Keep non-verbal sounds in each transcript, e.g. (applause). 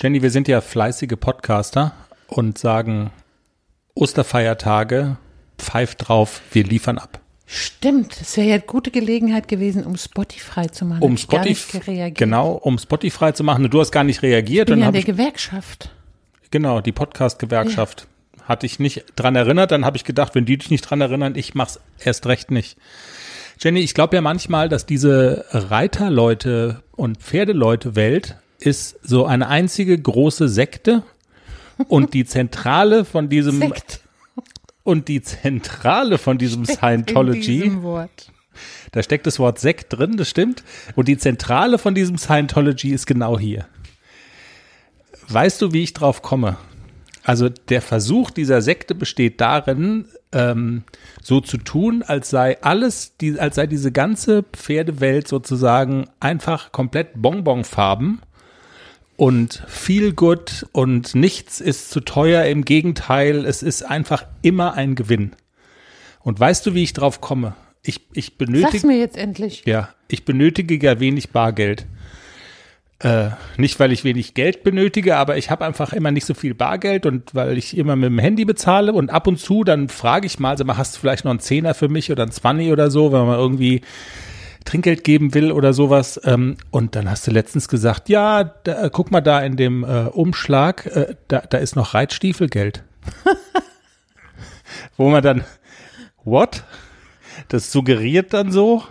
Jenny, wir sind ja fleißige Podcaster und sagen Osterfeiertage, pfeift drauf, wir liefern ab. Stimmt, es wäre ja eine gute Gelegenheit gewesen, um Spotify zu machen. Um Spotify, genau, um Spotify zu machen. Du hast gar nicht reagiert. Ich bin ja hab der Gewerkschaft. genau, die Podcast-Gewerkschaft. Hatte ich nicht dran erinnert, dann habe ich gedacht, wenn die dich nicht dran erinnern, ich mach's erst recht nicht. Jenny, ich glaube ja manchmal, dass diese Reiterleute und Pferdeleute-Welt ist so eine einzige große Sekte und die Zentrale von diesem Sekt. und die Zentrale von diesem In Scientology, diesem da steckt das Wort Sekt drin, das stimmt, und die Zentrale von diesem Scientology ist genau hier. Weißt du, wie ich drauf komme? Also der Versuch dieser Sekte besteht darin, ähm, so zu tun, als sei alles, die, als sei diese ganze Pferdewelt sozusagen einfach komplett Bonbonfarben und viel gut und nichts ist zu teuer. Im Gegenteil, es ist einfach immer ein Gewinn. Und weißt du, wie ich drauf komme? Ich, ich Sag's benötige, mir jetzt endlich. ja, ich benötige ja wenig Bargeld. Äh, nicht, weil ich wenig Geld benötige, aber ich habe einfach immer nicht so viel Bargeld und weil ich immer mit dem Handy bezahle und ab und zu dann frage ich mal, sag mal, hast du vielleicht noch einen Zehner für mich oder einen Zwanni oder so, wenn man irgendwie Trinkgeld geben will oder sowas. Ähm, und dann hast du letztens gesagt, ja, da, äh, guck mal da in dem äh, Umschlag, äh, da, da ist noch Reitstiefelgeld. (laughs) Wo man dann, what? Das suggeriert dann so,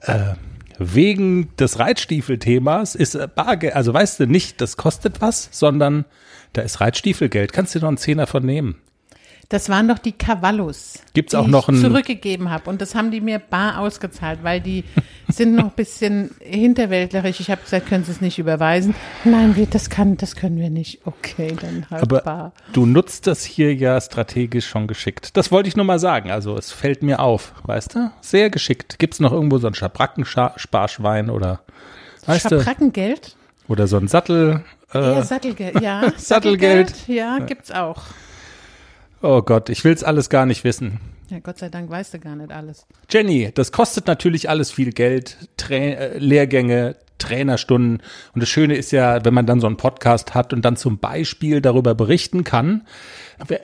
äh, wegen des Reitstiefelthemas ist äh, Bargeld, also weißt du nicht, das kostet was, sondern da ist Reitstiefelgeld. Kannst du dir noch einen Zehner von nehmen? Das waren doch die Cavallos. Gibt's die auch noch ich zurückgegeben habe und das haben die mir bar ausgezahlt, weil die sind noch ein bisschen hinterwäldlerisch. Ich habe gesagt, können Sie es nicht überweisen? Nein, wir, das kann, das können wir nicht. Okay, dann halt Aber bar. du nutzt das hier ja strategisch schon geschickt. Das wollte ich nur mal sagen. Also es fällt mir auf, weißt du? Sehr geschickt. Gibt's noch irgendwo so ein Schabrackensparschwein oder weißt? Schabrackengeld? Oder so ein Sattel? Äh, Ja, Sattelgeld. Ja, (laughs) Sattelgeld. Ja, gibt's auch. Oh Gott, ich will's alles gar nicht wissen. Ja, Gott sei Dank weißt du gar nicht alles. Jenny, das kostet natürlich alles viel Geld, Tra äh, Lehrgänge, Trainerstunden. Und das Schöne ist ja, wenn man dann so einen Podcast hat und dann zum Beispiel darüber berichten kann.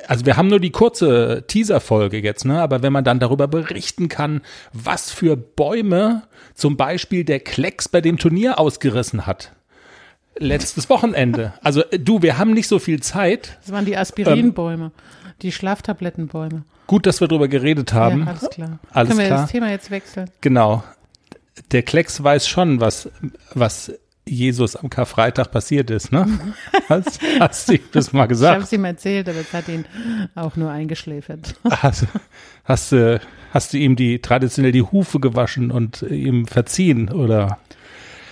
Also wir haben nur die kurze Teaser-Folge jetzt, ne? Aber wenn man dann darüber berichten kann, was für Bäume zum Beispiel der Klecks bei dem Turnier ausgerissen hat. Letztes Wochenende. Also äh, du, wir haben nicht so viel Zeit. Das waren die Aspirinbäume, die Schlaftablettenbäume. Gut, dass wir darüber geredet haben. Ja, alles klar. Alles Können wir klar. das Thema jetzt wechseln? Genau. Der Klecks weiß schon, was, was Jesus am Karfreitag passiert ist, ne? Hast, hast du ihm das mal Ich habe gesagt? es ihm erzählt, aber es hat ihn auch nur eingeschläfert. Hast, hast, du, hast du ihm die traditionell die Hufe gewaschen und ihm verziehen oder?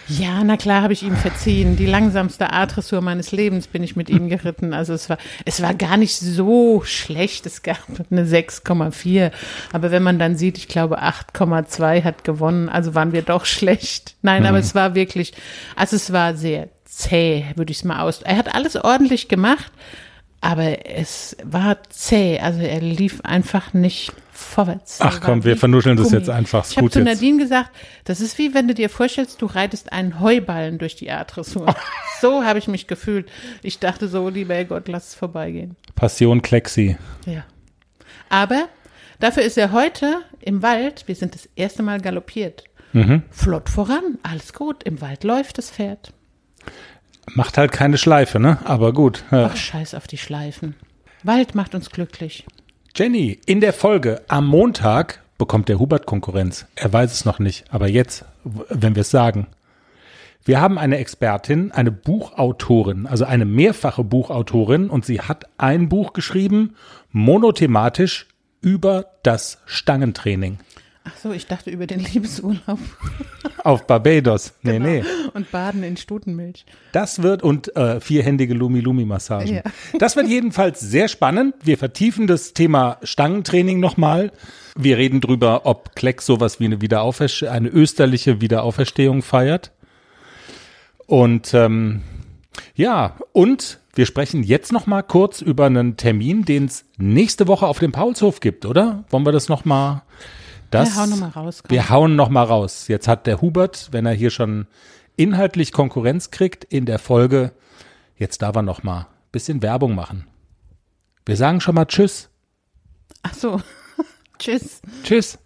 Ja, na klar habe ich ihm verziehen. Die langsamste A-Dressur meines Lebens bin ich mit ihm geritten. Also es war, es war gar nicht so schlecht. Es gab eine 6,4. Aber wenn man dann sieht, ich glaube 8,2 hat gewonnen, also waren wir doch schlecht. Nein, aber es war wirklich, also es war sehr zäh, würde ich es mal aus. Er hat alles ordentlich gemacht, aber es war zäh. Also er lief einfach nicht vorwärts. Ach komm, wir vernuscheln das Gummi. jetzt einfach. Ich habe zu. Nadine gesagt, das ist wie wenn du dir vorstellst, du reitest einen Heuballen durch die A-Dressur. (laughs) so habe ich mich gefühlt. Ich dachte so, lieber Gott, lass es vorbeigehen. Passion Klexi. Ja. Aber dafür ist er heute im Wald, wir sind das erste Mal galoppiert. Mhm. Flott voran, alles gut, im Wald läuft das Pferd. Macht halt keine Schleife, ne? Aber gut. Ja. Ach, scheiß auf die Schleifen. Wald macht uns glücklich. Jenny, in der Folge am Montag bekommt der Hubert Konkurrenz. Er weiß es noch nicht, aber jetzt, wenn wir es sagen. Wir haben eine Expertin, eine Buchautorin, also eine mehrfache Buchautorin und sie hat ein Buch geschrieben, monothematisch über das Stangentraining Ach so, ich dachte über den Liebesurlaub (laughs) auf Barbados. Nee, nee. und Baden in Stutenmilch. Das wird und äh, vierhändige Lumi-Lumi-Massagen. Ja. Das wird jedenfalls sehr spannend. Wir vertiefen das Thema Stangentraining nochmal. Wir reden drüber, ob Kleck sowas wie eine Wiederauferstehung, eine österliche Wiederauferstehung feiert. Und ähm, ja, und wir sprechen jetzt noch mal kurz über einen Termin, den es nächste Woche auf dem Paulshof gibt, oder? Wollen wir das noch mal? Das, Ja, hau noch mal raus, komm. Wir hauen noch mal raus. Jetzt hat der Hubert, wenn er hier schon inhaltlich Konkurrenz kriegt, in der Folge Jetzt darf er noch mal bisschen Werbung machen. Wir sagen schon mal Tschüss. Ach so. (laughs) Tschüss. Tschüss.